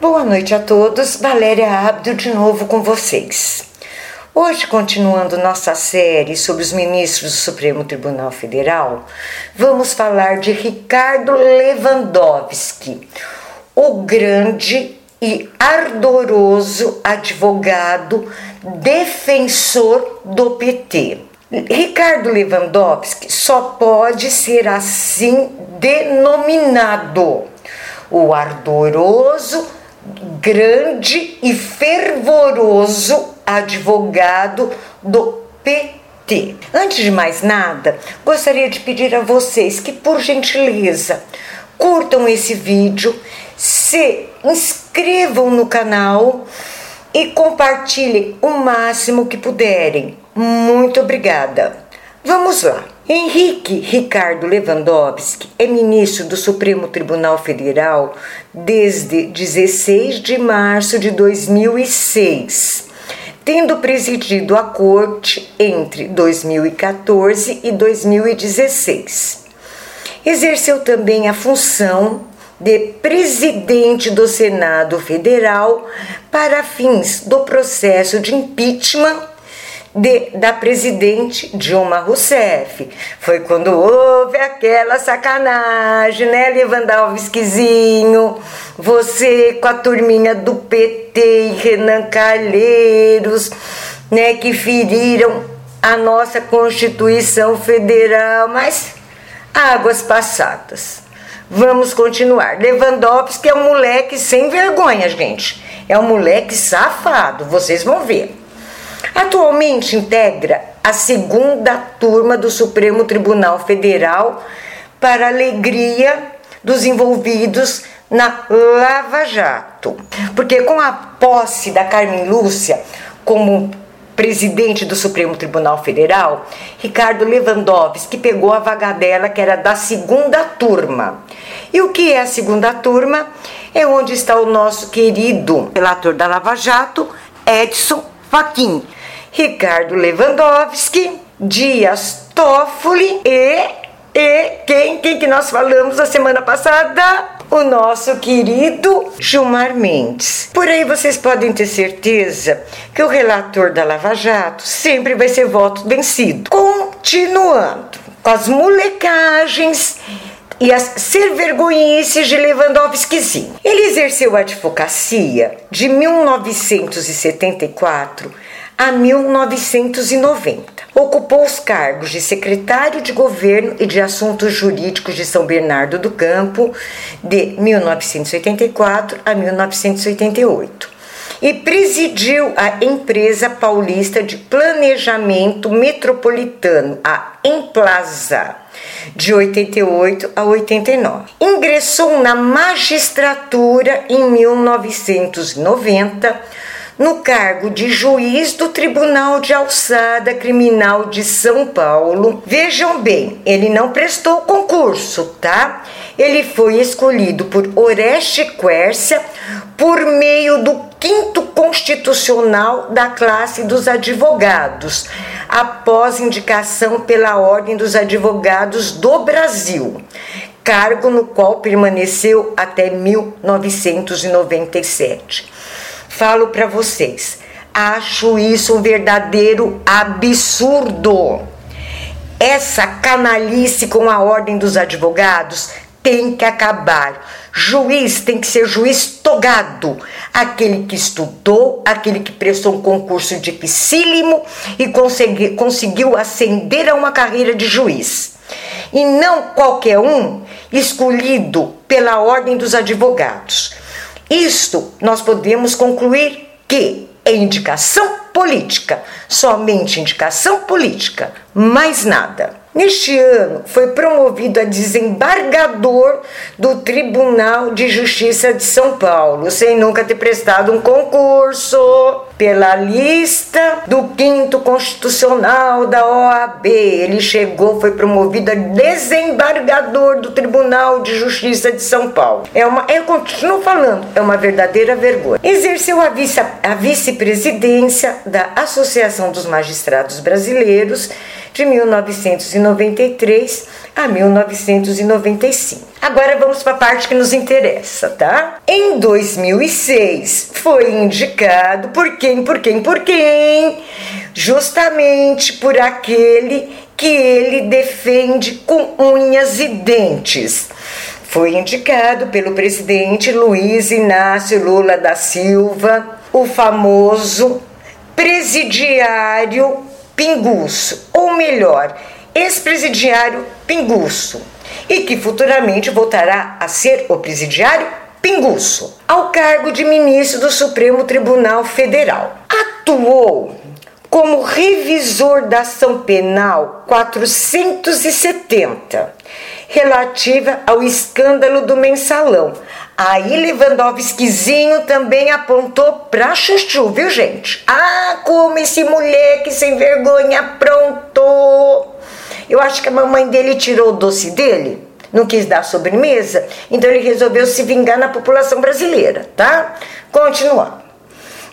Boa noite a todos, Valéria Abdo de novo com vocês. Hoje, continuando nossa série sobre os ministros do Supremo Tribunal Federal, vamos falar de Ricardo Lewandowski, o grande e ardoroso advogado defensor do PT. Ricardo Lewandowski só pode ser assim denominado o ardoroso, grande e fervoroso advogado do PT. Antes de mais nada, gostaria de pedir a vocês que, por gentileza, curtam esse vídeo, se inscrevam no canal e compartilhem o máximo que puderem. Muito obrigada. Vamos lá. Henrique Ricardo Lewandowski é ministro do Supremo Tribunal Federal desde 16 de março de 2006, tendo presidido a corte entre 2014 e 2016. Exerceu também a função de presidente do Senado Federal para fins do processo de impeachment de, da presidente Dilma Rousseff. Foi quando houve aquela sacanagem, né, Lewandowskizinho? Você com a turminha do PT e Renan Calheiros, né, que feriram a nossa Constituição Federal, mas águas passadas. Vamos continuar. Lewandowski é um moleque sem vergonha, gente. É um moleque safado, vocês vão ver. Atualmente integra a segunda turma do Supremo Tribunal Federal para alegria dos envolvidos na Lava Jato. Porque com a posse da Carmen Lúcia como presidente do Supremo Tribunal Federal, Ricardo Lewandowski pegou a vaga dela, que era da segunda turma. E o que é a segunda turma? É onde está o nosso querido relator da Lava Jato, Edson Fachin Ricardo Lewandowski, Dias Toffoli e, e quem, quem que nós falamos a semana passada? O nosso querido Gilmar Mendes. Por aí vocês podem ter certeza que o relator da Lava Jato sempre vai ser voto vencido. Continuando com as molecagens e as servergonhices de Lewandowski. Ele exerceu a advocacia de 1974 a 1990. Ocupou os cargos de secretário de governo e de assuntos jurídicos de São Bernardo do Campo de 1984 a 1988 e presidiu a empresa paulista de planejamento metropolitano, a Emplaza, de 88 a 89. Ingressou na magistratura em 1990 no cargo de juiz do Tribunal de Alçada Criminal de São Paulo. Vejam bem, ele não prestou concurso, tá? Ele foi escolhido por Oreste Quércia por meio do quinto constitucional da classe dos advogados, após indicação pela Ordem dos Advogados do Brasil cargo no qual permaneceu até 1997 falo para vocês, acho isso um verdadeiro absurdo. Essa canalice com a ordem dos advogados tem que acabar. Juiz tem que ser juiz togado, aquele que estudou, aquele que prestou um concurso dificílimo e consegui, conseguiu ascender a uma carreira de juiz. E não qualquer um escolhido pela ordem dos advogados. Isto nós podemos concluir que é indicação política, somente indicação política, mais nada. Neste ano foi promovido a desembargador do Tribunal de Justiça de São Paulo, sem nunca ter prestado um concurso. Pela lista do quinto constitucional da OAB. Ele chegou, foi promovido a desembargador do Tribunal de Justiça de São Paulo. É uma, eu continuo falando, é uma verdadeira vergonha. Exerceu a, vice, a vice-presidência da Associação dos Magistrados Brasileiros de 1993 a 1995. Agora vamos para a parte que nos interessa, tá? Em 2006 foi indicado por quem, por quem, por quem? Justamente por aquele que ele defende com unhas e dentes. Foi indicado pelo presidente Luiz Inácio Lula da Silva, o famoso presidiário Pinguço, ou melhor, ex-presidiário Pinguço, e que futuramente voltará a ser o presidiário Pinguço, ao cargo de ministro do Supremo Tribunal Federal. Atuou como revisor da ação penal 470, relativa ao escândalo do mensalão, Aí Lewandowskizinho também apontou pra Chuchu, viu gente? Ah, como esse moleque sem vergonha aprontou! Eu acho que a mamãe dele tirou o doce dele, não quis dar sobremesa, então ele resolveu se vingar na população brasileira, tá? Continuando.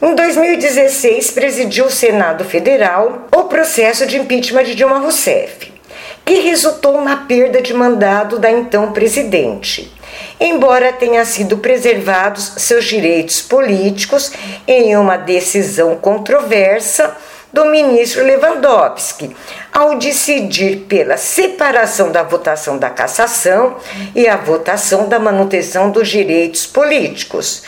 Em 2016, presidiu o Senado Federal o processo de impeachment de Dilma Rousseff, que resultou na perda de mandado da então presidente embora tenha sido preservados seus direitos políticos em uma decisão controversa do ministro Lewandowski, ao decidir pela separação da votação da cassação e a votação da manutenção dos direitos políticos.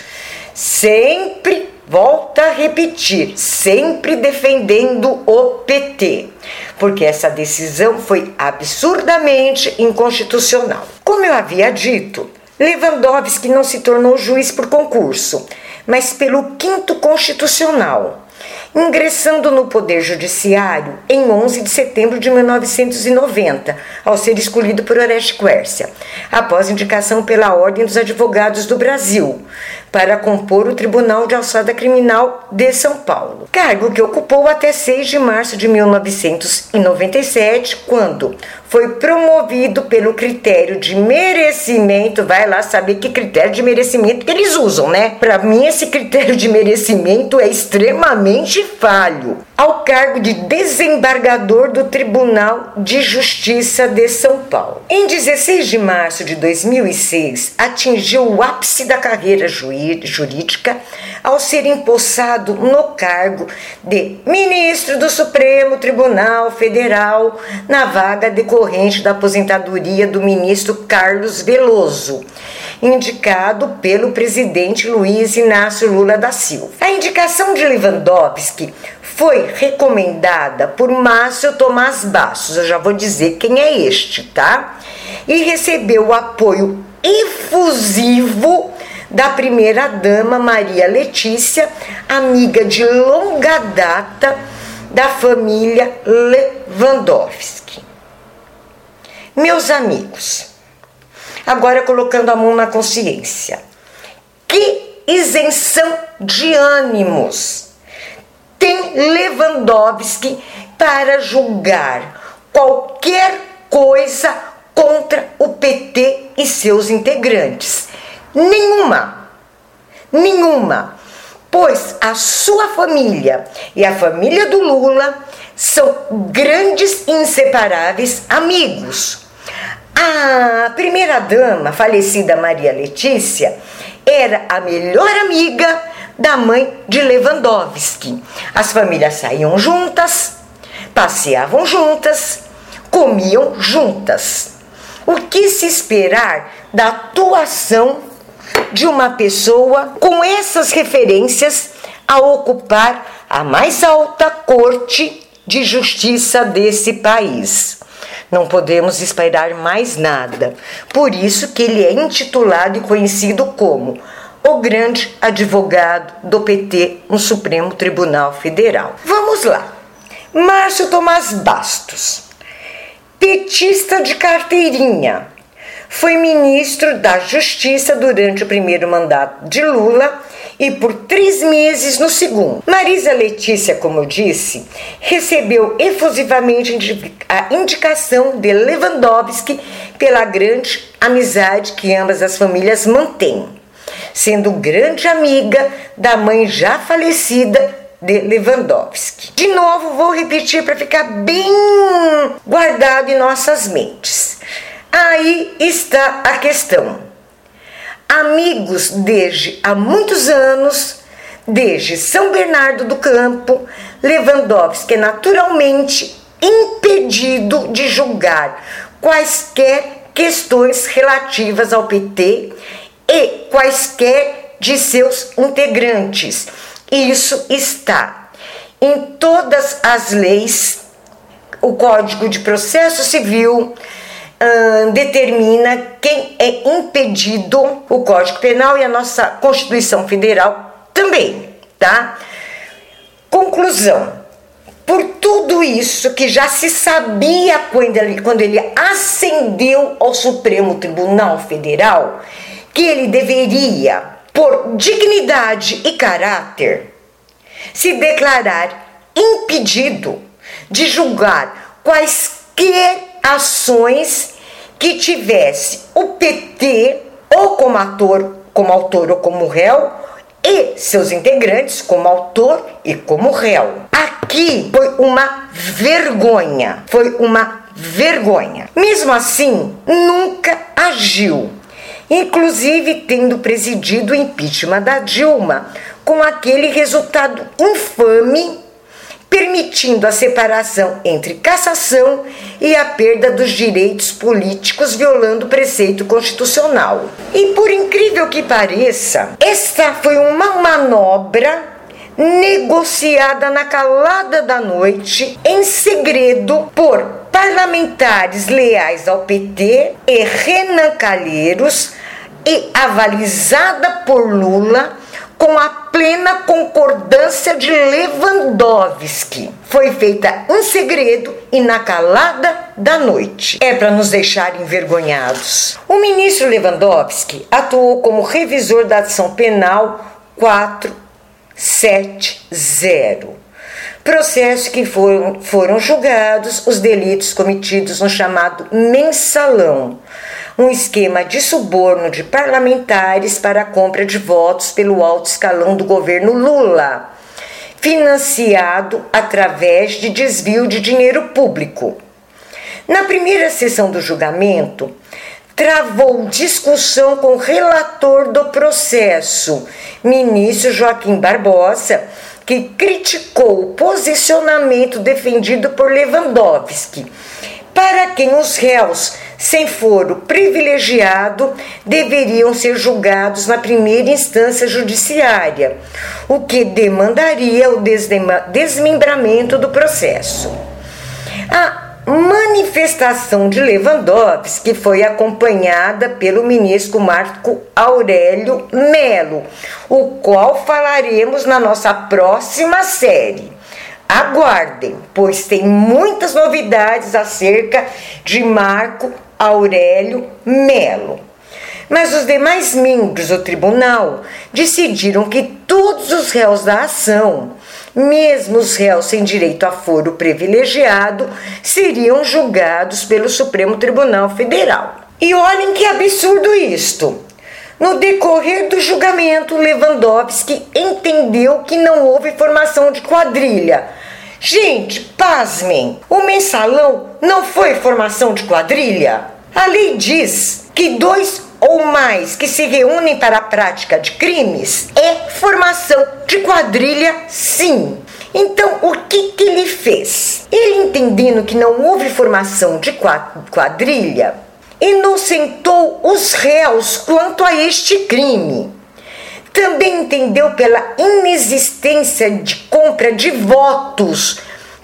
Sempre, volta a repetir, sempre defendendo o PT, porque essa decisão foi absurdamente inconstitucional. Como eu havia dito, Lewandowski não se tornou juiz por concurso, mas pelo quinto constitucional, ingressando no Poder Judiciário em 11 de setembro de 1990, ao ser escolhido por Oreste Quércia, após indicação pela Ordem dos Advogados do Brasil, para compor o Tribunal de Alçada Criminal de São Paulo, cargo que ocupou até 6 de março de 1997, quando foi promovido pelo critério de merecimento. Vai lá saber que critério de merecimento que eles usam, né? Para mim, esse critério de merecimento é extremamente falho. Ao cargo de desembargador do Tribunal de Justiça de São Paulo. Em 16 de março de 2006, atingiu o ápice da carreira jurídica ao ser empossado no cargo de ministro do Supremo Tribunal Federal na vaga de decorrente da aposentadoria do ministro Carlos Veloso, indicado pelo presidente Luiz Inácio Lula da Silva. A indicação de Lewandowski foi recomendada por Márcio Tomás Bastos, eu já vou dizer quem é este, tá? E recebeu o apoio efusivo da primeira-dama Maria Letícia, amiga de longa data da família Lewandowski. Meus amigos, agora colocando a mão na consciência, que isenção de ânimos tem Lewandowski para julgar qualquer coisa contra o PT e seus integrantes? Nenhuma. Nenhuma. Pois a sua família e a família do Lula são grandes inseparáveis amigos. A primeira-dama, falecida Maria Letícia, era a melhor amiga da mãe de Lewandowski. As famílias saíam juntas, passeavam juntas, comiam juntas. O que se esperar da atuação de uma pessoa com essas referências a ocupar a mais alta corte de justiça desse país? Não podemos esperar mais nada. Por isso que ele é intitulado e conhecido como o grande advogado do PT no Supremo Tribunal Federal. Vamos lá. Márcio Tomás Bastos, petista de carteirinha, foi ministro da Justiça durante o primeiro mandato de Lula e por três meses no segundo. Marisa Letícia, como eu disse, recebeu efusivamente a indicação de Lewandowski pela grande amizade que ambas as famílias mantêm, sendo grande amiga da mãe já falecida de Lewandowski. De novo, vou repetir para ficar bem guardado em nossas mentes. Aí está a questão. Amigos desde há muitos anos, desde São Bernardo do Campo, Lewandowski é naturalmente impedido de julgar quaisquer questões relativas ao PT e quaisquer de seus integrantes. Isso está em todas as leis, o Código de Processo Civil, determina quem é impedido, o Código Penal e a nossa Constituição Federal também, tá? Conclusão. Por tudo isso que já se sabia quando ele, quando ele ascendeu ao Supremo Tribunal Federal, que ele deveria, por dignidade e caráter, se declarar impedido de julgar quaisquer ações que tivesse o PT ou como ator, como autor ou como réu e seus integrantes como autor e como réu. Aqui foi uma vergonha, foi uma vergonha. Mesmo assim, nunca agiu, inclusive tendo presidido o impeachment da Dilma, com aquele resultado infame permitindo a separação entre cassação e a perda dos direitos políticos, violando o preceito constitucional. E por incrível que pareça, esta foi uma manobra negociada na calada da noite, em segredo, por parlamentares leais ao PT e Renan Calheiros e avalizada por Lula com a plena concordância de Lewandowski. Foi feita em segredo e na calada da noite. É para nos deixar envergonhados. O ministro Lewandowski atuou como revisor da ação penal 470 processo que foram, foram julgados os delitos cometidos no chamado mensalão, um esquema de suborno de parlamentares para a compra de votos pelo alto escalão do governo Lula, financiado através de desvio de dinheiro público. Na primeira sessão do julgamento, travou discussão com o relator do processo, ministro Joaquim Barbosa, que criticou o posicionamento defendido por Lewandowski, para quem os réus sem foro privilegiado, deveriam ser julgados na primeira instância judiciária, o que demandaria o desmembramento do processo. A manifestação de Lewandowski foi acompanhada pelo ministro Marco Aurélio Melo, o qual falaremos na nossa próxima série. Aguardem, pois tem muitas novidades acerca de Marco Aurélio Melo. Mas os demais membros do tribunal decidiram que todos os réus da ação, mesmo os réus sem direito a foro privilegiado, seriam julgados pelo Supremo Tribunal Federal. E olhem que absurdo isto! No decorrer do julgamento, Lewandowski entendeu que não houve formação de quadrilha. Gente, pasmem! O mensalão não foi formação de quadrilha? A lei diz que dois ou mais que se reúnem para a prática de crimes é formação de quadrilha, sim. Então, o que, que ele fez? Ele entendendo que não houve formação de quadrilha, inocentou os réus quanto a este crime. Também entendeu pela inexistência de compra de votos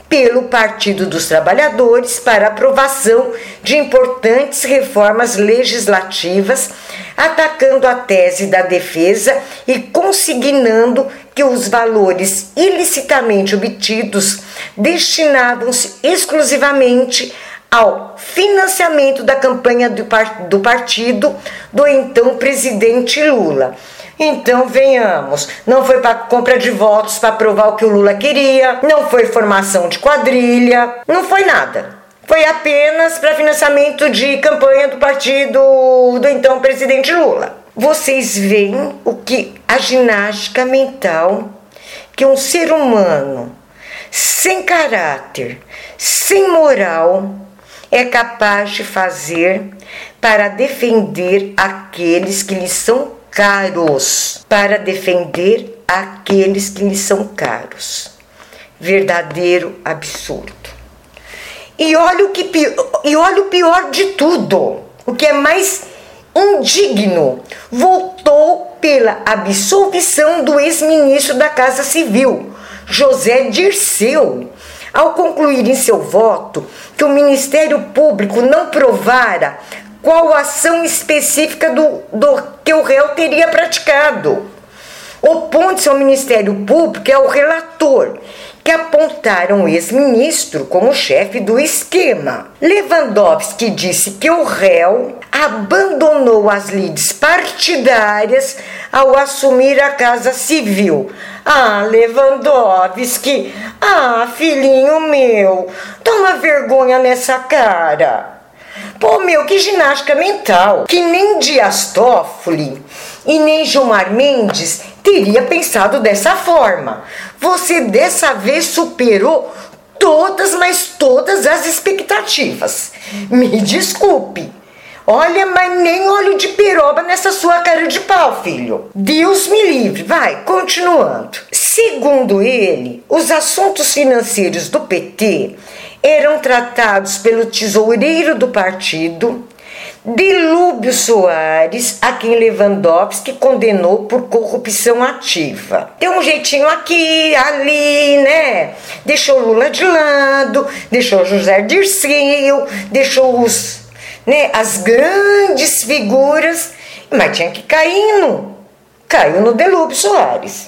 pelo Partido dos Trabalhadores para aprovação de importantes reformas legislativas, atacando a tese da defesa e consignando que os valores ilicitamente obtidos destinavam-se exclusivamente ao financiamento da campanha do, do partido do então presidente Lula. Então venhamos, não foi para compra de votos para provar o que o Lula queria, não foi formação de quadrilha, não foi nada. Foi apenas para financiamento de campanha do partido do então presidente Lula. Vocês veem o que a ginástica mental que um ser humano sem caráter, sem moral, é capaz de fazer para defender aqueles que lhe são caros, para defender aqueles que lhe são caros. Verdadeiro absurdo. E olha o que e olha o pior de tudo, o que é mais indigno, voltou pela absolvição do ex-ministro da Casa Civil, José Dirceu, ao concluir em seu voto que o Ministério Público não provara qual ação específica do, do que o réu teria praticado. Opondo-se ao Ministério Público é o relator, que apontaram o ex-ministro como chefe do esquema. Lewandowski disse que o réu abandonou as lides partidárias ao assumir a Casa Civil. Ah, Lewandowski, ah, filhinho meu, toma vergonha nessa cara. Pô, meu, que ginástica mental. Que nem Dias Toffoli e nem Gilmar Mendes teria pensado dessa forma. Você dessa vez superou todas, mas todas as expectativas. Me desculpe. Olha, mas nem olho de peroba nessa sua cara de pau, filho. Deus me livre. Vai, continuando. Segundo ele, os assuntos financeiros do PT eram tratados pelo tesoureiro do partido, Delúbio Soares, a quem Lewandowski condenou por corrupção ativa. Deu um jeitinho aqui, ali, né? Deixou Lula de lado, deixou José Dirceu, deixou os, né, as grandes figuras, mas tinha que cair no, caiu no Delúbio Soares.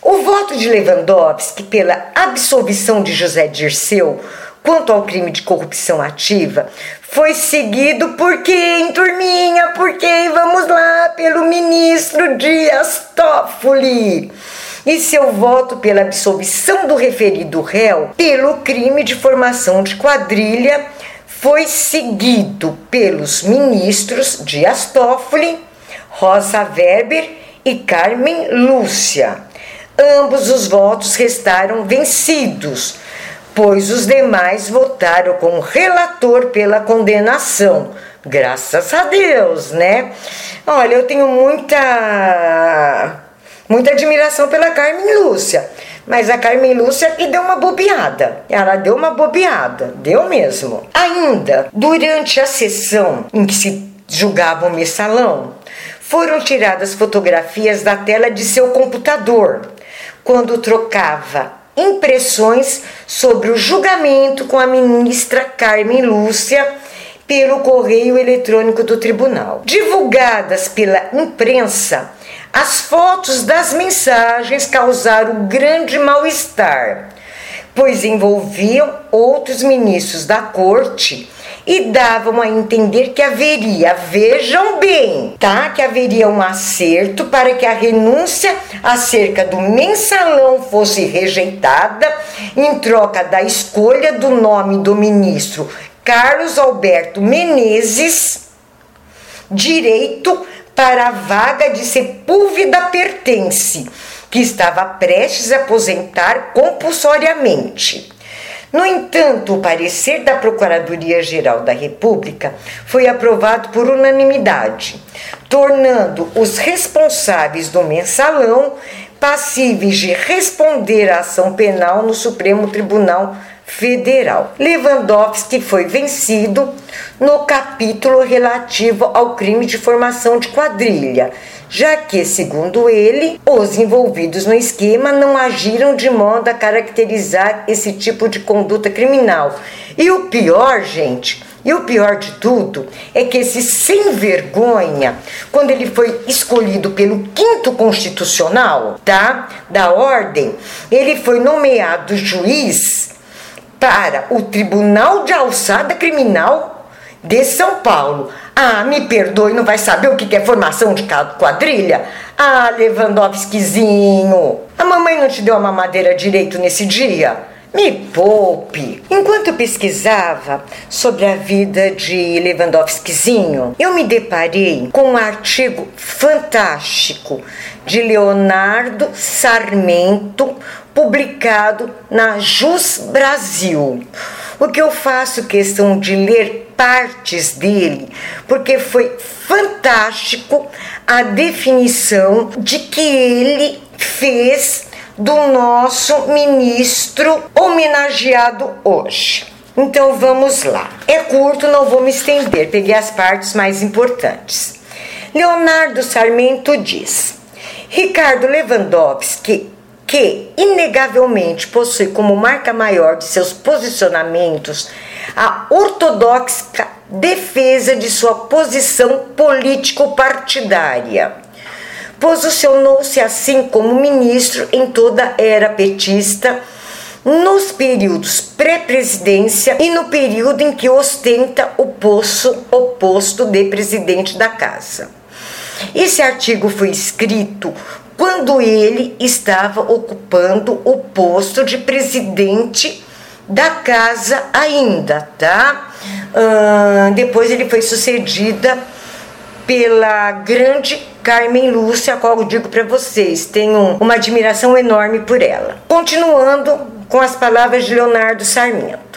O voto de Lewandowski pela absolvição de José Dirceu quanto ao crime de corrupção ativa foi seguido por quem, turminha? Por quem? Vamos lá, pelo ministro Dias Toffoli. E seu voto pela absolvição do referido réu pelo crime de formação de quadrilha foi seguido pelos ministros Dias Toffoli, Rosa Weber e Carmen Lúcia. Ambos os votos restaram vencidos pois os demais votaram com o relator pela condenação. Graças a Deus, né? Olha, eu tenho muita muita admiração pela Carmen Lúcia, mas a Carmen Lúcia que deu uma bobeada. Ela deu uma bobeada, deu mesmo. Ainda, durante a sessão em que se julgava o mensalão, foram tiradas fotografias da tela de seu computador quando trocava impressões sobre o julgamento com a ministra Carmen Lúcia pelo correio eletrônico do tribunal. Divulgadas pela imprensa, as fotos das mensagens causaram grande mal-estar, pois envolviam outros ministros da corte e davam a entender que haveria, vejam bem, tá? Que haveria um acerto para que a renúncia acerca do mensalão fosse rejeitada em troca da escolha do nome do ministro Carlos Alberto Menezes, direito para a vaga de Sepúlveda Pertence, que estava prestes a aposentar compulsoriamente. No entanto, o parecer da Procuradoria-Geral da República foi aprovado por unanimidade, tornando os responsáveis do mensalão passíveis de responder à ação penal no Supremo Tribunal. Lewandowski foi vencido no capítulo relativo ao crime de formação de quadrilha, já que, segundo ele, os envolvidos no esquema não agiram de modo a caracterizar esse tipo de conduta criminal. E o pior, gente, e o pior de tudo é que esse sem vergonha, quando ele foi escolhido pelo quinto constitucional, tá? Da ordem, ele foi nomeado juiz para o Tribunal de Alçada Criminal de São Paulo. Ah, me perdoe, não vai saber o que é formação de quadrilha? Ah, Lewandowskizinho, a mamãe não te deu a mamadeira direito nesse dia? Me poupe! Enquanto pesquisava sobre a vida de Lewandowskizinho, eu me deparei com um artigo fantástico de Leonardo Sarmento, publicado na Jus Brasil. O que eu faço questão de ler partes dele, porque foi fantástico a definição de que ele fez do nosso ministro homenageado hoje. Então vamos lá. É curto, não vou me estender, peguei as partes mais importantes. Leonardo Sarmento diz: Ricardo Lewandowski, que inegavelmente possui como marca maior de seus posicionamentos a ortodoxa defesa de sua posição político-partidária Posicionou-se assim como ministro em toda a era petista, nos períodos pré-presidência e no período em que ostenta o posto, o posto de presidente da casa. Esse artigo foi escrito quando ele estava ocupando o posto de presidente da casa ainda, tá? Uh, depois ele foi sucedida pela grande Carmen Lúcia, a qual eu digo para vocês, tenho uma admiração enorme por ela. Continuando com as palavras de Leonardo Sarmento.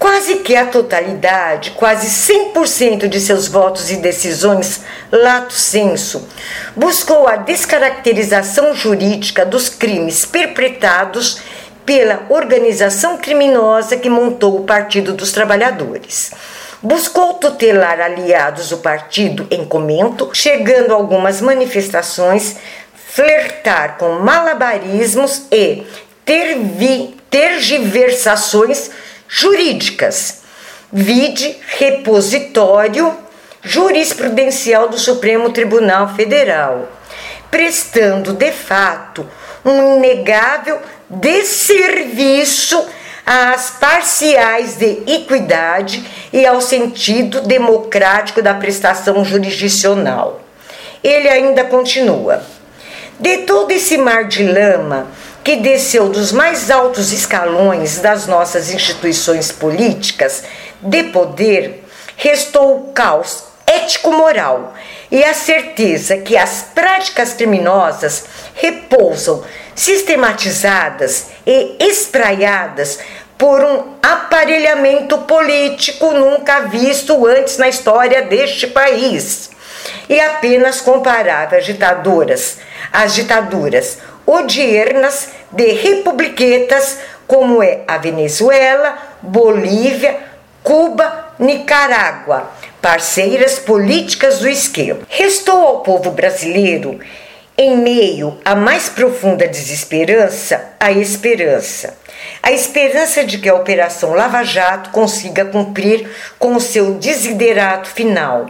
Quase que a totalidade, quase 100% de seus votos e decisões, lato senso, buscou a descaracterização jurídica dos crimes perpetrados pela organização criminosa que montou o Partido dos Trabalhadores. Buscou tutelar aliados do partido em comento, chegando a algumas manifestações, flertar com malabarismos e tervi, tergiversações jurídicas. Vide repositório jurisprudencial do Supremo Tribunal Federal, prestando de fato um inegável desserviço às parciais de equidade e ao sentido democrático da prestação jurisdicional. Ele ainda continua: de todo esse mar de lama que desceu dos mais altos escalões das nossas instituições políticas de poder, restou o caos ético-moral e a certeza que as práticas criminosas repousam sistematizadas e espraiadas por um aparelhamento político nunca visto antes na história deste país. E apenas comparável às ditaduras, às ditaduras odiernas de republiquetas como é a Venezuela, Bolívia, Cuba, Nicarágua, parceiras políticas do esquema. Restou ao povo brasileiro em meio à mais profunda desesperança, a esperança. A esperança de que a Operação Lava Jato consiga cumprir com o seu desiderato final,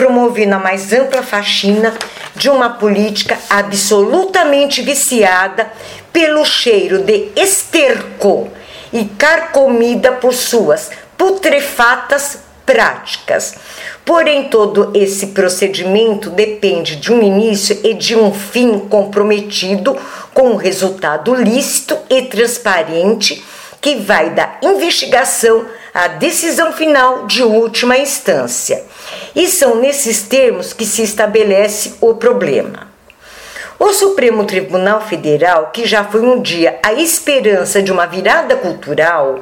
promovendo a mais ampla faxina de uma política absolutamente viciada pelo cheiro de esterco e carcomida por suas putrefatas práticas. Porém, todo esse procedimento depende de um início e de um fim comprometido com um resultado lícito e transparente que vai da investigação à decisão final de última instância. E são nesses termos que se estabelece o problema. O Supremo Tribunal Federal, que já foi um dia a esperança de uma virada cultural,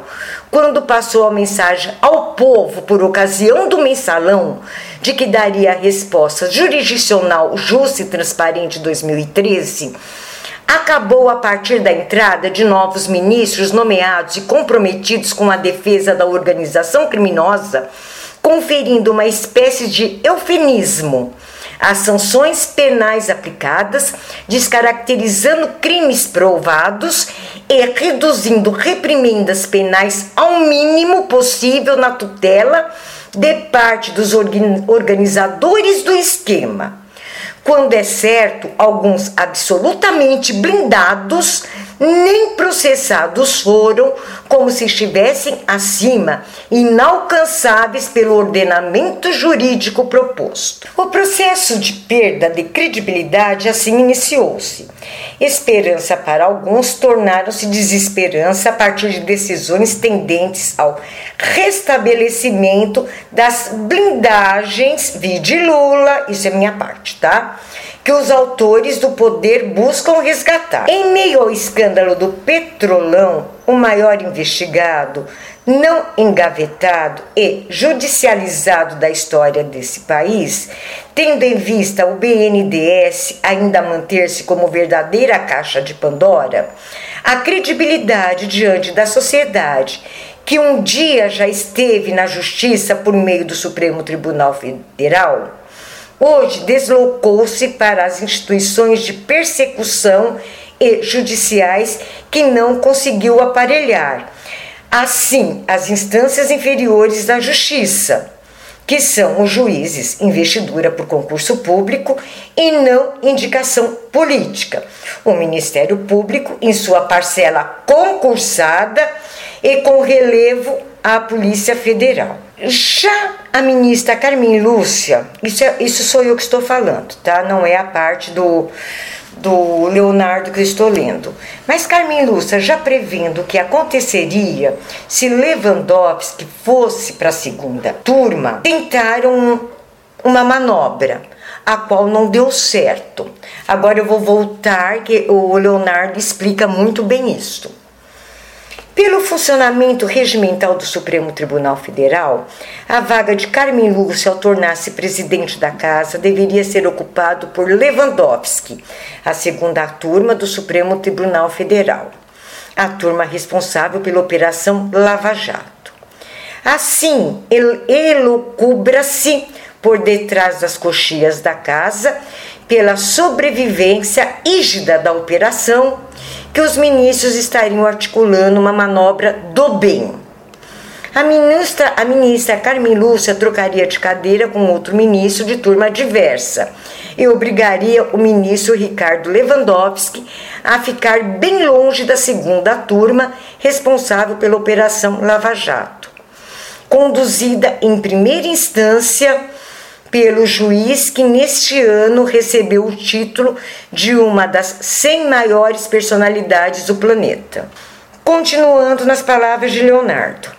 quando passou a mensagem ao povo por ocasião do mensalão de que daria a resposta jurisdicional justa e transparente 2013, acabou a partir da entrada de novos ministros nomeados e comprometidos com a defesa da organização criminosa, conferindo uma espécie de eufemismo as sanções penais aplicadas, descaracterizando crimes provados e reduzindo reprimendas penais ao mínimo possível na tutela de parte dos organizadores do esquema. Quando é certo, alguns absolutamente blindados nem processados foram, como se estivessem acima, inalcançáveis pelo ordenamento jurídico proposto. O processo de perda de credibilidade assim iniciou-se. Esperança para alguns tornaram-se desesperança a partir de decisões tendentes ao restabelecimento das blindagens, vi de Lula, isso é minha parte, tá? Que os autores do poder buscam resgatar. Em meio ao escândalo do Petrolão, o maior investigado, não engavetado e judicializado da história desse país, tendo em vista o BNDES ainda manter-se como verdadeira caixa de Pandora, a credibilidade diante da sociedade que um dia já esteve na justiça por meio do Supremo Tribunal Federal hoje deslocou-se para as instituições de persecução e judiciais que não conseguiu aparelhar. Assim, as instâncias inferiores da justiça, que são os juízes, investidura por concurso público e não indicação política. O Ministério Público, em sua parcela concursada e com relevo à Polícia Federal. Já a ministra Carmen Lúcia, isso, é, isso sou eu que estou falando, tá? Não é a parte do, do Leonardo que eu estou lendo. Mas Carmen Lúcia, já prevendo o que aconteceria se Lewandowski fosse para a segunda turma, tentaram uma manobra, a qual não deu certo. Agora eu vou voltar, que o Leonardo explica muito bem isso. Pelo funcionamento regimental do Supremo Tribunal Federal, a vaga de Carmen Lúcia ao tornar-se presidente da casa deveria ser ocupado por Lewandowski, a segunda turma do Supremo Tribunal Federal, a turma responsável pela Operação Lava Jato. Assim, elucubra-se por detrás das coxias da casa pela sobrevivência rígida da operação que os ministros estariam articulando uma manobra do bem. A ministra, a ministra Carmen Lúcia trocaria de cadeira com outro ministro de turma diversa e obrigaria o ministro Ricardo Lewandowski a ficar bem longe da segunda turma responsável pela Operação Lava Jato. Conduzida em primeira instância pelo juiz que neste ano recebeu o título de uma das 100 maiores personalidades do planeta. Continuando nas palavras de Leonardo,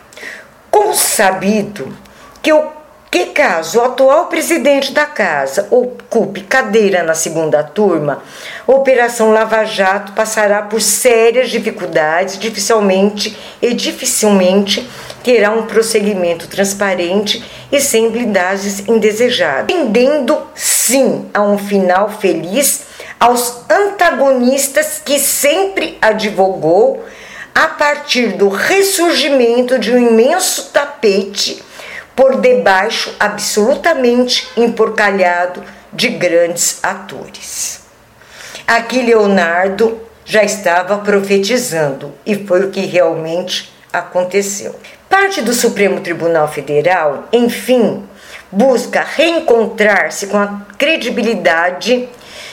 consabido que o que caso? O atual presidente da casa ocupe cadeira na segunda turma, a Operação Lava Jato passará por sérias dificuldades, dificilmente e dificilmente terá um prosseguimento transparente e sem blindagens indesejadas, tendendo sim a um final feliz aos antagonistas que sempre advogou a partir do ressurgimento de um imenso tapete por debaixo absolutamente emporcalhado de grandes atores. Aqui Leonardo já estava profetizando e foi o que realmente aconteceu. Parte do Supremo Tribunal Federal, enfim, busca reencontrar-se com a credibilidade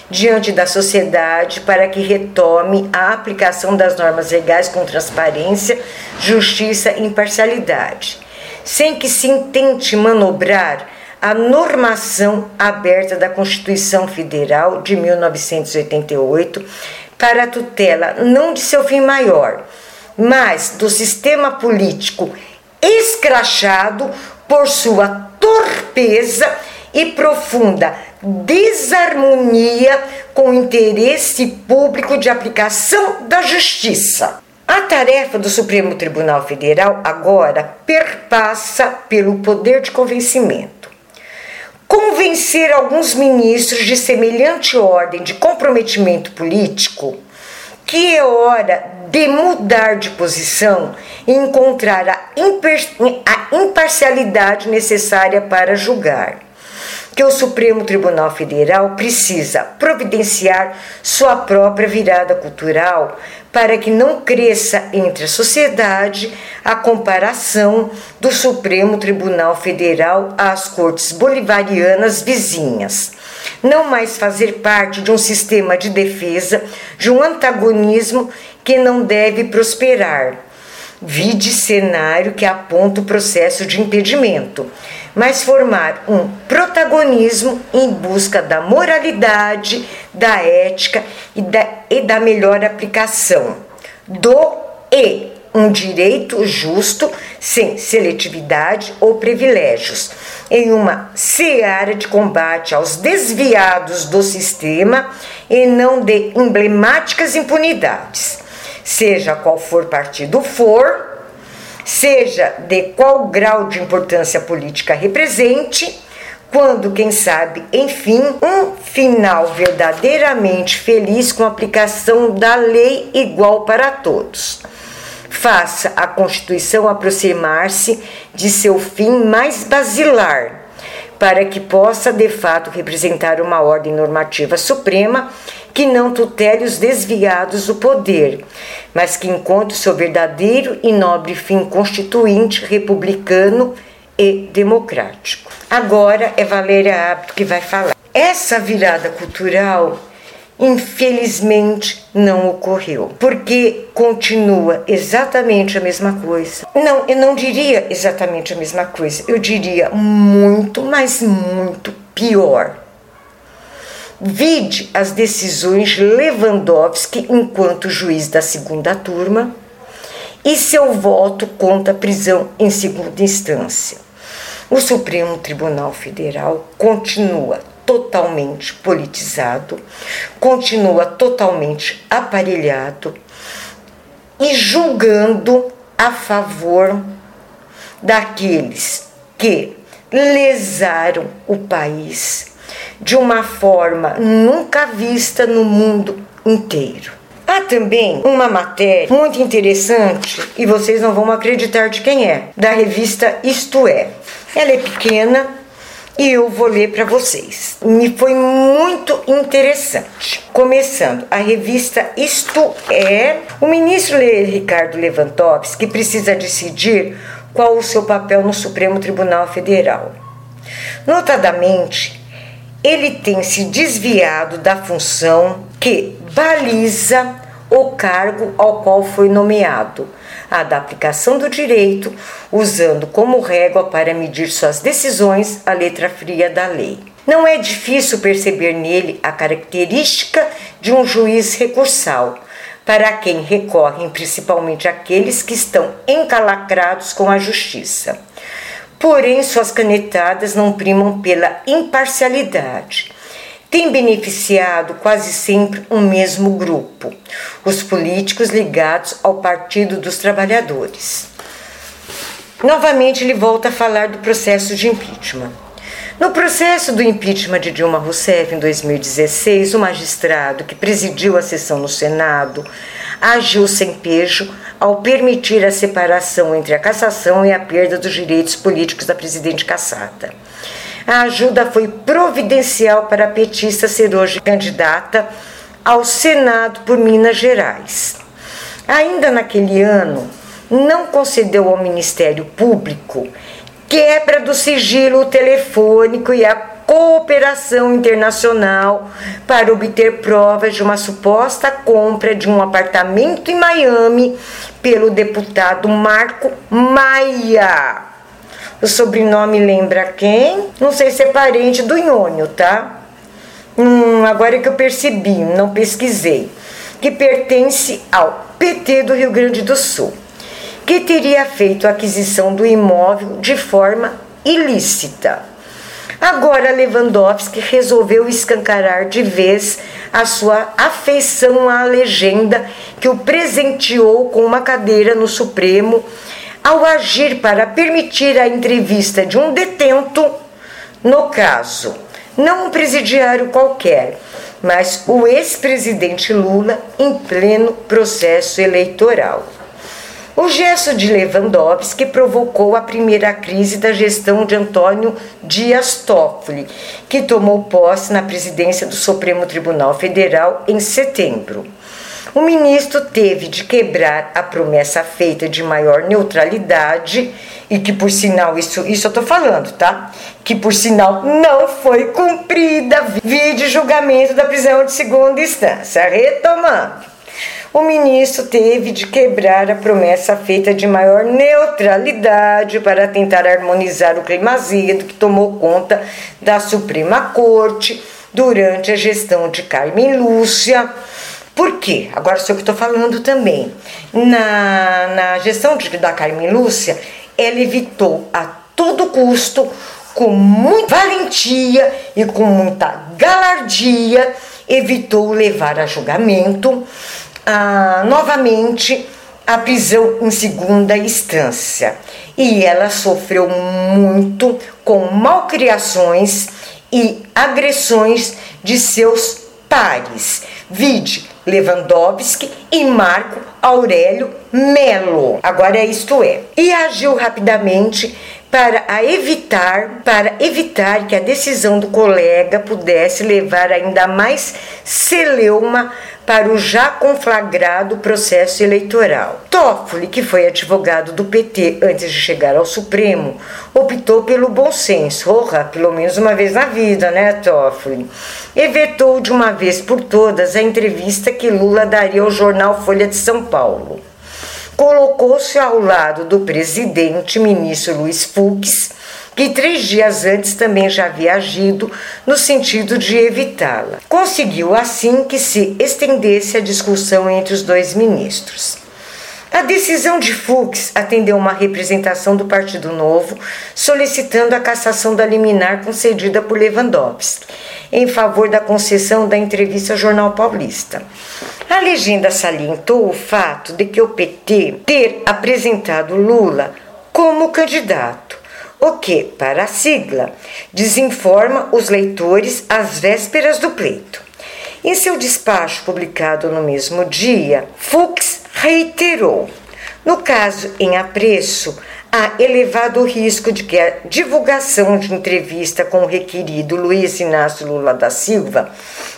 diante da sociedade para que retome a aplicação das normas legais com transparência, justiça e imparcialidade sem que se intente manobrar a normação aberta da Constituição Federal de 1988 para a tutela não de seu fim maior, mas do sistema político escrachado por sua torpeza e profunda desarmonia com o interesse público de aplicação da justiça. A tarefa do Supremo Tribunal Federal agora perpassa pelo poder de convencimento. Convencer alguns ministros de semelhante ordem de comprometimento político que é hora de mudar de posição e encontrar a, a imparcialidade necessária para julgar que o Supremo Tribunal Federal precisa providenciar sua própria virada cultural para que não cresça entre a sociedade a comparação do Supremo Tribunal Federal às cortes bolivarianas vizinhas. não mais fazer parte de um sistema de defesa, de um antagonismo que não deve prosperar. Vide cenário que aponta o processo de impedimento, mas formar um protagonismo em busca da moralidade, da ética e da, e da melhor aplicação do e um direito justo, sem seletividade ou privilégios, em uma seara de combate aos desviados do sistema e não de emblemáticas impunidades. Seja qual for partido for, seja de qual grau de importância política represente, quando, quem sabe, enfim, um final verdadeiramente feliz com a aplicação da lei igual para todos. Faça a Constituição aproximar-se de seu fim mais basilar, para que possa de fato representar uma ordem normativa suprema que não tutele os desviados do poder, mas que encontre seu verdadeiro e nobre fim constituinte, republicano e democrático. Agora é Valéria Hábito que vai falar. Essa virada cultural infelizmente não ocorreu, porque continua exatamente a mesma coisa. Não, eu não diria exatamente a mesma coisa, eu diria muito, mas muito pior. Vide as decisões Lewandowski enquanto juiz da segunda turma e seu voto contra a prisão em segunda instância. O Supremo Tribunal Federal continua totalmente politizado, continua totalmente aparelhado e julgando a favor daqueles que lesaram o país de uma forma nunca vista no mundo inteiro. Há também uma matéria muito interessante e vocês não vão acreditar de quem é, da revista Isto É. Ela é pequena, e eu vou ler para vocês. Me foi muito interessante. Começando, a revista Isto É, o ministro Ricardo Lewandowski precisa decidir qual o seu papel no Supremo Tribunal Federal. Notadamente, ele tem se desviado da função que baliza o cargo ao qual foi nomeado da aplicação do direito, usando como régua para medir suas decisões a letra fria da lei. Não é difícil perceber nele a característica de um juiz recursal, para quem recorrem principalmente aqueles que estão encalacrados com a justiça. Porém, suas canetadas não primam pela imparcialidade tem beneficiado quase sempre o um mesmo grupo, os políticos ligados ao Partido dos Trabalhadores. Novamente, ele volta a falar do processo de impeachment. No processo do impeachment de Dilma Rousseff em 2016, o magistrado que presidiu a sessão no Senado agiu sem pejo ao permitir a separação entre a cassação e a perda dos direitos políticos da presidente cassada. A ajuda foi providencial para a petista ser hoje candidata ao Senado por Minas Gerais. Ainda naquele ano, não concedeu ao Ministério Público quebra do sigilo telefônico e a cooperação internacional para obter provas de uma suposta compra de um apartamento em Miami pelo deputado Marco Maia. O sobrenome lembra quem? Não sei se é parente do Nhônio, tá? Hum, agora é que eu percebi, não pesquisei. Que pertence ao PT do Rio Grande do Sul, que teria feito a aquisição do imóvel de forma ilícita. Agora Lewandowski resolveu escancarar de vez a sua afeição à legenda que o presenteou com uma cadeira no Supremo ao agir para permitir a entrevista de um detento, no caso, não um presidiário qualquer, mas o ex-presidente Lula em pleno processo eleitoral. O gesto de Lewandowski provocou a primeira crise da gestão de Antônio Dias Toffoli, que tomou posse na presidência do Supremo Tribunal Federal em setembro. O ministro teve de quebrar a promessa feita de maior neutralidade e que por sinal isso isso eu tô falando, tá? Que por sinal não foi cumprida. Vide julgamento da prisão de segunda instância. Retomando o ministro teve de quebrar a promessa feita de maior neutralidade para tentar harmonizar o clima azedo que tomou conta da Suprema Corte durante a gestão de Carmen Lúcia. Por quê? Agora sou eu que estou falando também. Na, na gestão de, da Carmen Lúcia, ela evitou a todo custo, com muita valentia e com muita galardia, evitou levar a julgamento ah, novamente a prisão em segunda instância. E ela sofreu muito com malcriações e agressões de seus pares. Vide Lewandowski e Marco Aurélio Melo. Agora isto é. E agiu rapidamente para evitar, para evitar que a decisão do colega pudesse levar ainda mais celeuma para o já conflagrado processo eleitoral. Toffoli, que foi advogado do PT antes de chegar ao Supremo, optou pelo bom senso, orra, pelo menos uma vez na vida, né, Toffoli? E vetou de uma vez por todas a entrevista que Lula daria ao jornal Folha de São Paulo. Colocou-se ao lado do presidente, ministro Luiz Fux, que três dias antes também já havia agido no sentido de evitá-la. Conseguiu assim que se estendesse a discussão entre os dois ministros. A decisão de Fux atendeu uma representação do Partido Novo solicitando a cassação da liminar concedida por Lewandowski, em favor da concessão da entrevista ao Jornal Paulista. A legenda salientou o fato de que o PT ter apresentado Lula como candidato o que, para a sigla, desinforma os leitores às vésperas do pleito. Em seu despacho publicado no mesmo dia, Fux reiterou: no caso em apreço, há elevado risco de que a divulgação de entrevista com o requerido Luiz Inácio Lula da Silva,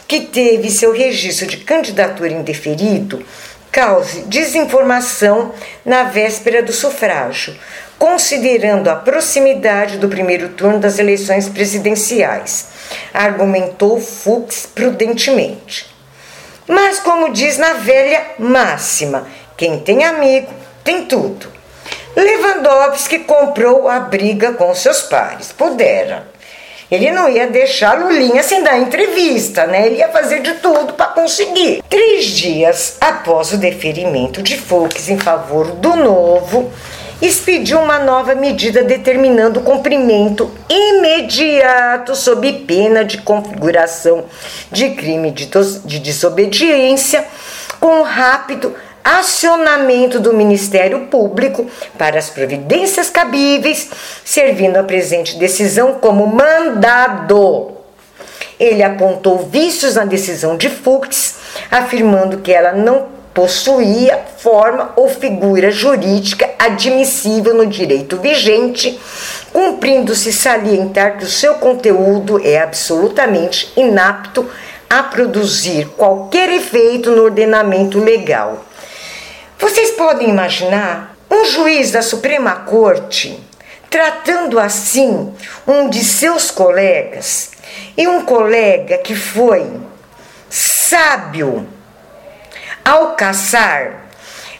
que teve seu registro de candidatura indeferido, cause desinformação na véspera do sufrágio, considerando a proximidade do primeiro turno das eleições presidenciais, argumentou Fux prudentemente. Mas, como diz na velha máxima, quem tem amigo tem tudo. Lewandowski comprou a briga com seus pares, pudera. Ele não ia deixar Lulinha sem dar entrevista, né? Ele ia fazer de tudo para conseguir. Três dias após o deferimento de Fux em favor do novo, expediu uma nova medida determinando o cumprimento imediato, sob pena de configuração de crime de, de desobediência, com rápido acionamento do Ministério Público para as providências cabíveis, servindo a presente decisão como mandado. Ele apontou vícios na decisão de Fux, afirmando que ela não possuía forma ou figura jurídica admissível no direito vigente, cumprindo-se salientar que o seu conteúdo é absolutamente inapto a produzir qualquer efeito no ordenamento legal. Vocês podem imaginar um juiz da Suprema Corte tratando assim um de seus colegas e um colega que foi sábio ao caçar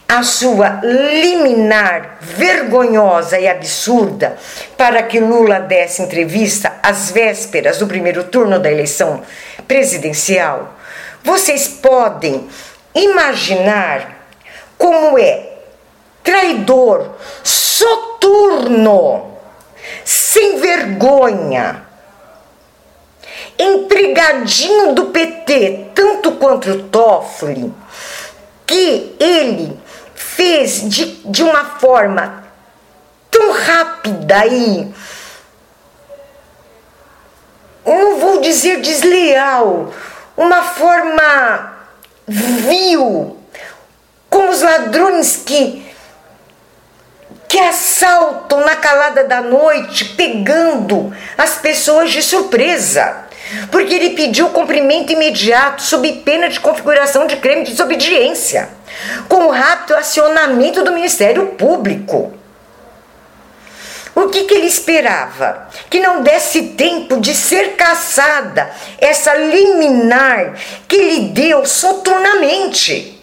a sua liminar vergonhosa e absurda para que Lula desse entrevista às vésperas do primeiro turno da eleição presidencial, vocês podem imaginar como é traidor, soturno, sem vergonha, empregadinho do PT, tanto quanto o Toffoli que ele fez de, de uma forma tão rápida e não vou dizer desleal, uma forma vil, como os ladrões que que assaltam na calada da noite, pegando as pessoas de surpresa. Porque ele pediu cumprimento imediato sob pena de configuração de crime de desobediência, com o rápido acionamento do Ministério Público. O que, que, ele esperava? Que não desse tempo de ser caçada essa liminar que lhe deu soturnamente.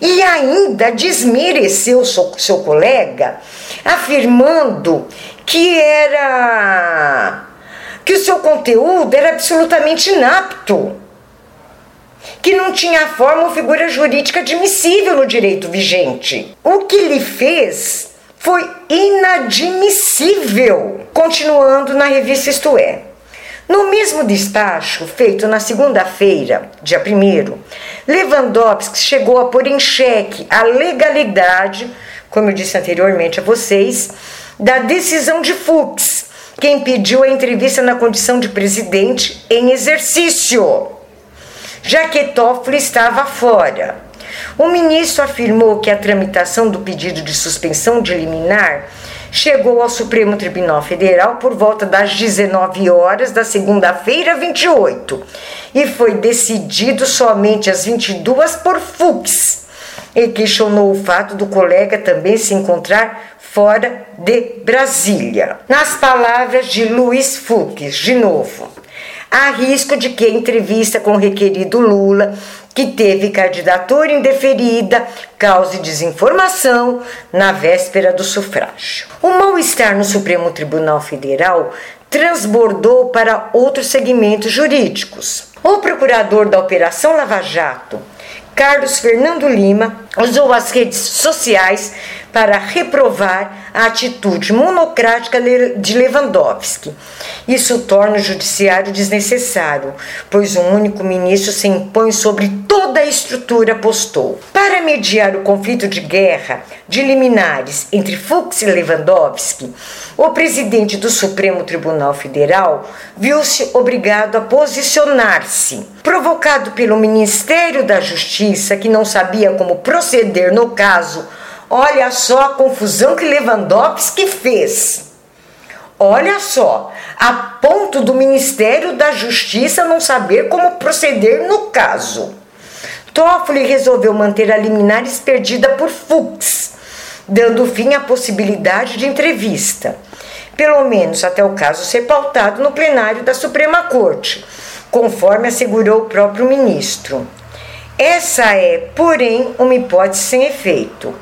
E ainda desmereceu seu, seu colega, afirmando que era seu conteúdo era absolutamente inapto, que não tinha forma ou figura jurídica admissível no direito vigente. O que lhe fez foi inadmissível. Continuando na revista Isto É. No mesmo despacho, feito na segunda-feira, dia 1, Lewandowski chegou a pôr em xeque a legalidade, como eu disse anteriormente a vocês, da decisão de Fux, que impediu a entrevista na condição de presidente em exercício, já que Toffoli estava fora. O ministro afirmou que a tramitação do pedido de suspensão de liminar chegou ao Supremo Tribunal Federal por volta das 19 horas da segunda-feira, 28, e foi decidido somente às 22 por Fux. E questionou o fato do colega também se encontrar fora de Brasília. Nas palavras de Luiz Fux, de novo, há risco de que a entrevista com o requerido Lula que teve candidatura indeferida, cause desinformação na véspera do sufrágio. O mal-estar no Supremo Tribunal Federal transbordou para outros segmentos jurídicos. O procurador da Operação Lava Jato, Carlos Fernando Lima, usou as redes sociais para reprovar a atitude monocrática de Lewandowski. Isso torna o judiciário desnecessário, pois um único ministro se impõe sobre toda a estrutura, postou. Para mediar o conflito de guerra de liminares entre Fux e Lewandowski, o presidente do Supremo Tribunal Federal viu-se obrigado a posicionar-se. Provocado pelo Ministério da Justiça, que não sabia como proceder no caso Olha só a confusão que Lewandowski fez. Olha só, a ponto do Ministério da Justiça não saber como proceder no caso. Toffoli resolveu manter a liminares perdida por Fux, dando fim à possibilidade de entrevista, pelo menos até o caso ser pautado no plenário da Suprema Corte, conforme assegurou o próprio ministro. Essa é, porém, uma hipótese sem efeito.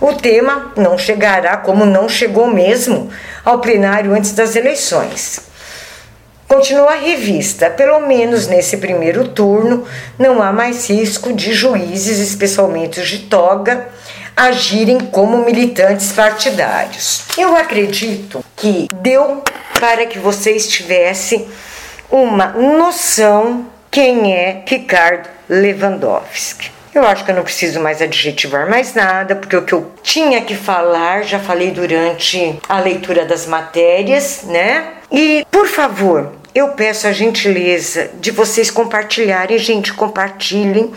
O tema não chegará, como não chegou mesmo, ao plenário antes das eleições. Continua a revista, pelo menos nesse primeiro turno, não há mais risco de juízes, especialmente os de toga, agirem como militantes partidários. Eu acredito que deu para que vocês tivessem uma noção quem é Ricardo Lewandowski. Eu acho que eu não preciso mais adjetivar mais nada, porque o que eu tinha que falar já falei durante a leitura das matérias, né? E, por favor, eu peço a gentileza de vocês compartilharem, gente, compartilhem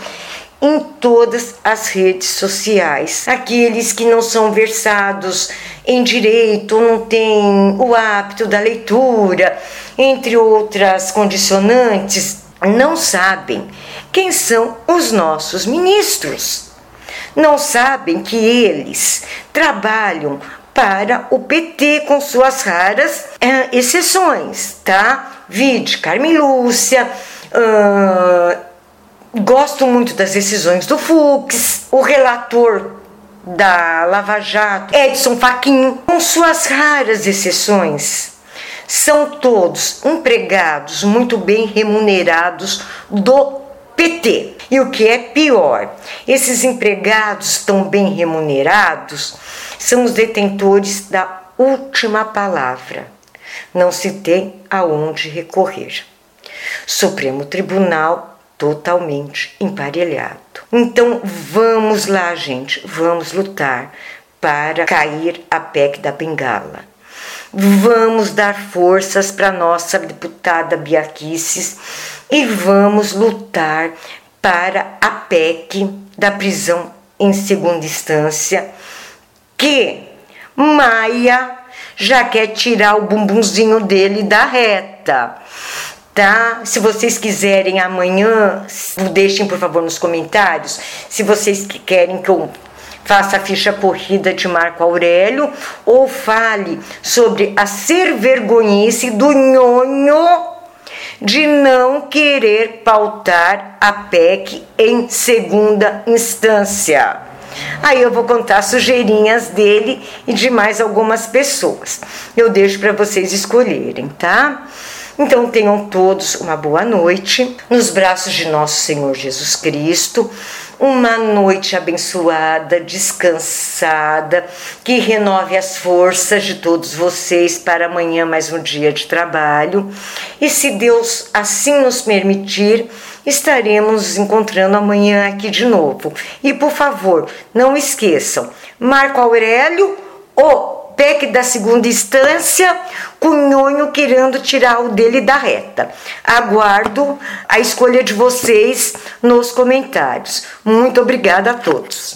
em todas as redes sociais. Aqueles que não são versados em direito, não têm o hábito da leitura, entre outras condicionantes, não sabem quem são os nossos ministros. Não sabem que eles trabalham para o PT com suas raras uh, exceções, tá? Vide Carmen Lúcia, uh, gosto muito das decisões do Fux, o relator da Lava Jato, Edson Fachin, com suas raras exceções são todos empregados muito bem remunerados do PT. E o que é pior, esses empregados tão bem remunerados são os detentores da última palavra. Não se tem aonde recorrer. Supremo Tribunal totalmente emparelhado. Então vamos lá, gente, vamos lutar para cair a PEC da bengala. Vamos dar forças para nossa deputada Biaquices e vamos lutar para a PEC da prisão em segunda instância, que Maia já quer tirar o bumbumzinho dele da reta. tá? Se vocês quiserem amanhã, deixem por favor nos comentários se vocês querem que eu faça a ficha corrida de Marco Aurélio ou fale sobre a ser vergonhice do nhonho de não querer pautar a PEC em segunda instância. Aí eu vou contar sujeirinhas dele e de mais algumas pessoas. Eu deixo para vocês escolherem, tá? Então tenham todos uma boa noite nos braços de nosso Senhor Jesus Cristo. Uma noite abençoada, descansada, que renove as forças de todos vocês para amanhã mais um dia de trabalho. E se Deus assim nos permitir, estaremos nos encontrando amanhã aqui de novo. E por favor, não esqueçam, Marco Aurélio, o PEC da segunda instância, Cunhonho querendo tirar o dele da reta. Aguardo a escolha de vocês nos comentários. Muito obrigada a todos.